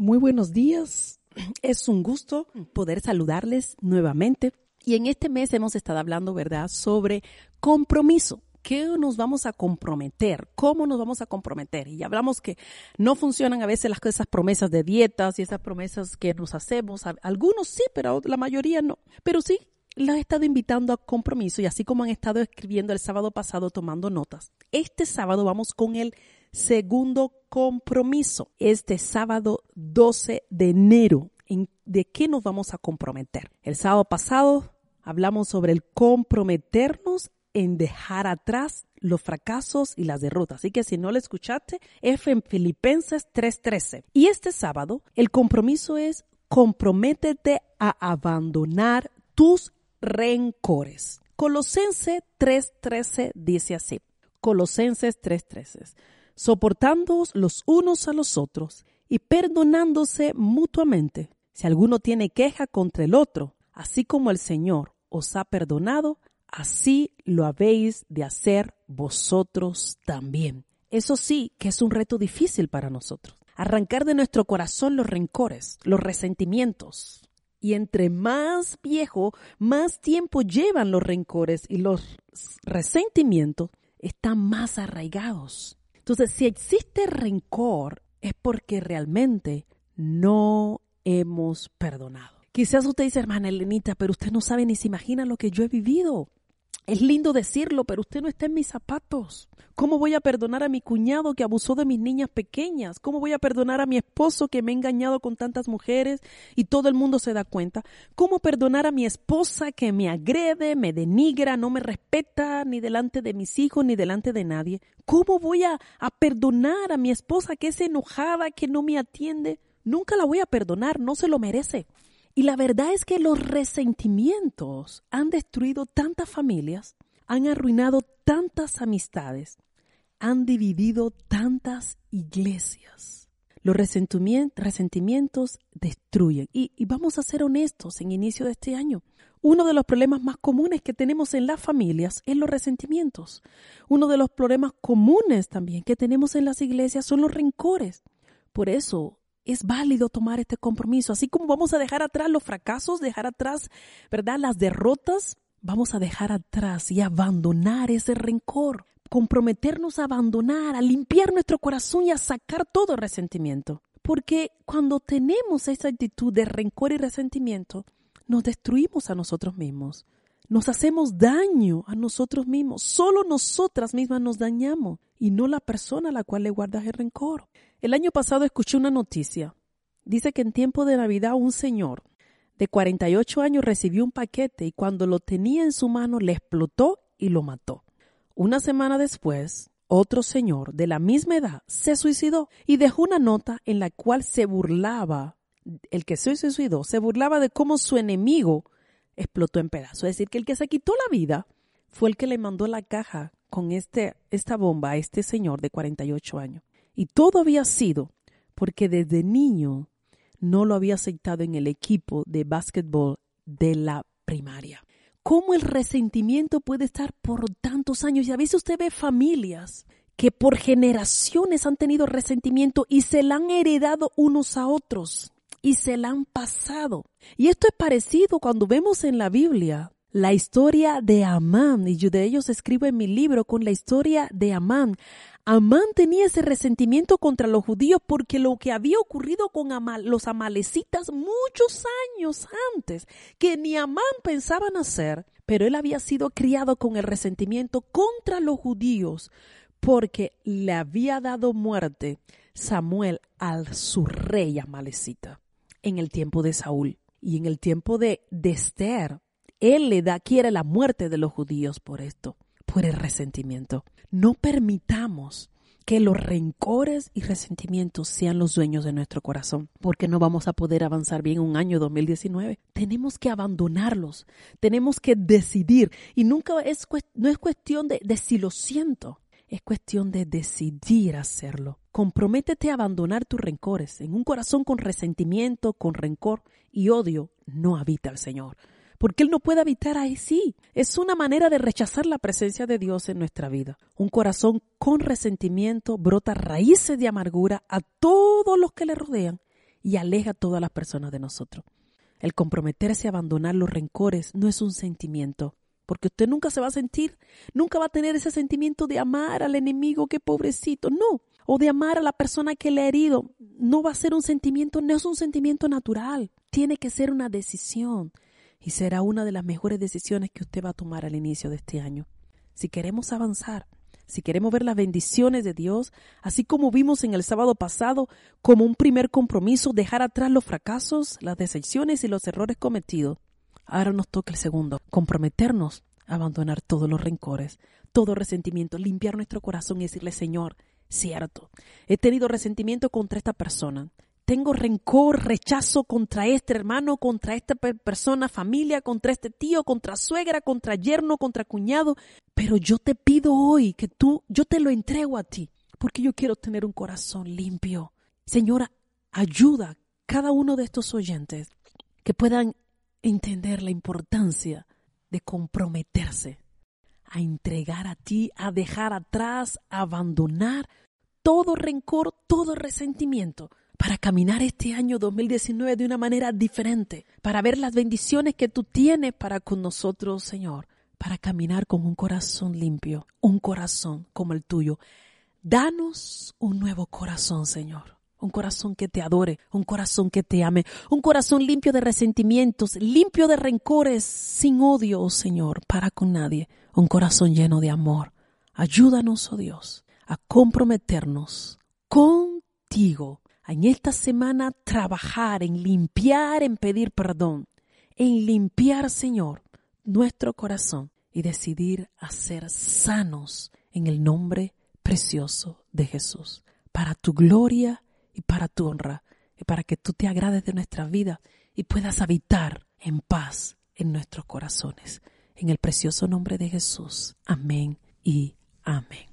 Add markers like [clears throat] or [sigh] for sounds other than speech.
Muy buenos días. [clears throat] Es un gusto poder saludarles nuevamente. Y en este mes hemos estado hablando, ¿verdad?, sobre compromiso. ¿Qué nos vamos a comprometer? ¿Cómo nos vamos a comprometer? Y hablamos que no funcionan a veces las esas promesas de dietas y esas promesas que nos hacemos. Algunos sí, pero la mayoría no. Pero sí, las he estado invitando a compromiso y así como han estado escribiendo el sábado pasado tomando notas. Este sábado vamos con el segundo compromiso. Este sábado 12 de enero, ¿de qué nos vamos a comprometer? El sábado pasado hablamos sobre el comprometernos en dejar atrás los fracasos y las derrotas. Así que si no lo escuchaste, es en Filipenses 3:13. Y este sábado el compromiso es comprométete a abandonar tus rencores. Colosense 3:13 dice así. Colosenses 3:13 soportándoos los unos a los otros y perdonándose mutuamente. Si alguno tiene queja contra el otro, así como el Señor os ha perdonado, así lo habéis de hacer vosotros también. Eso sí que es un reto difícil para nosotros. Arrancar de nuestro corazón los rencores, los resentimientos. Y entre más viejo, más tiempo llevan los rencores y los resentimientos, están más arraigados. Entonces, si existe rencor, es porque realmente no hemos perdonado. Quizás usted dice, hermana Elenita, pero usted no sabe ni se imagina lo que yo he vivido. Es lindo decirlo, pero usted no está en mis zapatos. ¿Cómo voy a perdonar a mi cuñado que abusó de mis niñas pequeñas? ¿Cómo voy a perdonar a mi esposo que me ha engañado con tantas mujeres y todo el mundo se da cuenta? ¿Cómo perdonar a mi esposa que me agrede, me denigra, no me respeta ni delante de mis hijos ni delante de nadie? ¿Cómo voy a, a perdonar a mi esposa que es enojada, que no me atiende? Nunca la voy a perdonar, no se lo merece. Y la verdad es que los resentimientos han destruido tantas familias, han arruinado tantas amistades, han dividido tantas iglesias. Los resentimientos destruyen. Y, vamos a ser honestos en inicio de este año. Uno de los problemas más comunes que tenemos en las familias es los resentimientos. Uno de los problemas comunes también que tenemos en las iglesias son los rencores. Por eso es válido tomar este compromiso. Así como vamos a dejar atrás los fracasos, dejar atrás, ¿verdad? Las derrotas, vamos a dejar atrás y abandonar ese rencor, comprometernos a abandonar, a limpiar nuestro corazón y a sacar todo resentimiento. Porque cuando tenemos esa actitud de rencor y resentimiento, nos destruimos a nosotros mismos. Nos hacemos daño a nosotros mismos. Solo nosotras mismas nos dañamos y no la persona a la cual le guardas el rencor. El año pasado escuché una noticia. Dice que en tiempo de Navidad un señor de 48 años recibió un paquete y cuando lo tenía en su mano le explotó y lo mató. Una semana después, otro señor de la misma edad se suicidó y dejó una nota en la cual se burlaba, el que se suicidó, se burlaba de cómo su enemigo explotó en pedazos. Es decir, que el que se quitó la vida fue el que le mandó la caja con este, esta bomba a este señor de 48 años. Y todo había sido porque desde niño no lo había aceptado en el equipo de básquetbol de la primaria. ¿Cómo el resentimiento puede estar por tantos años? Y a veces usted ve familias que por generaciones han tenido resentimiento y se la han heredado unos a otros y se la han pasado. Y esto es parecido cuando vemos en la Biblia la historia de Amán, y yo de ellos escribo en mi libro con la historia de Amán. Amán tenía ese resentimiento contra los judíos porque lo que había ocurrido con los amalecitas muchos años antes, que ni Amán pensaban hacer, pero él había sido criado con el resentimiento contra los judíos porque le había dado muerte Samuel al su rey amalecita en el tiempo de Saúl y en el tiempo de, de Esther. Él le da, quiere la muerte de los judíos por esto por el resentimiento. No permitamos que los rencores y resentimientos sean los dueños de nuestro corazón, porque no vamos a poder avanzar bien un año 2019. Tenemos que abandonarlos, tenemos que decidir, y nunca es, no es cuestión de, de si lo siento, es cuestión de decidir hacerlo. Comprométete a abandonar tus rencores. En un corazón con resentimiento, con rencor y odio, no habita el Señor porque Él no puede habitar ahí sí. Es una manera de rechazar la presencia de Dios en nuestra vida. Un corazón con resentimiento brota raíces de amargura a todos los que le rodean y aleja a todas las personas de nosotros. El comprometerse a abandonar los rencores no es un sentimiento, porque usted nunca se va a sentir, nunca va a tener ese sentimiento de amar al enemigo, que pobrecito, no, o de amar a la persona que le ha herido, no va a ser un sentimiento, no es un sentimiento natural, tiene que ser una decisión y será una de las mejores decisiones que usted va a tomar al inicio de este año. Si queremos avanzar, si queremos ver las bendiciones de Dios, así como vimos en el sábado pasado, como un primer compromiso, dejar atrás los fracasos, las decepciones y los errores cometidos. Ahora nos toca el segundo, comprometernos a abandonar todos los rencores, todo resentimiento, limpiar nuestro corazón y decirle, Señor, cierto, he tenido resentimiento contra esta persona, tengo rencor, rechazo contra este hermano, contra esta persona, familia, contra este tío, contra suegra, contra yerno, contra cuñado, pero yo te pido hoy que tú, yo te lo entrego a ti, porque yo quiero tener un corazón limpio. Señora, ayuda a cada uno de estos oyentes que puedan entender la importancia de comprometerse a entregar a ti, a dejar atrás, a abandonar todo rencor, todo resentimiento, para caminar este año 2019 de una manera diferente, para ver las bendiciones que tú tienes para con nosotros, Señor, para caminar con un corazón limpio, un corazón como el tuyo. Danos un nuevo corazón, Señor. Un corazón que te adore, un corazón que te ame, un corazón limpio de resentimientos, limpio de rencores, sin odio, oh Señor, para con nadie, un corazón lleno de amor. Ayúdanos, oh Dios, a comprometernos contigo en esta semana trabajar en limpiar, en pedir perdón, en limpiar, Señor, nuestro corazón y decidir a ser sanos en el nombre precioso de Jesús, para tu gloria y para tu honra, y para que tú te agrades de nuestra vida y puedas habitar en paz en nuestros corazones. En el precioso nombre de Jesús. Amén y amén.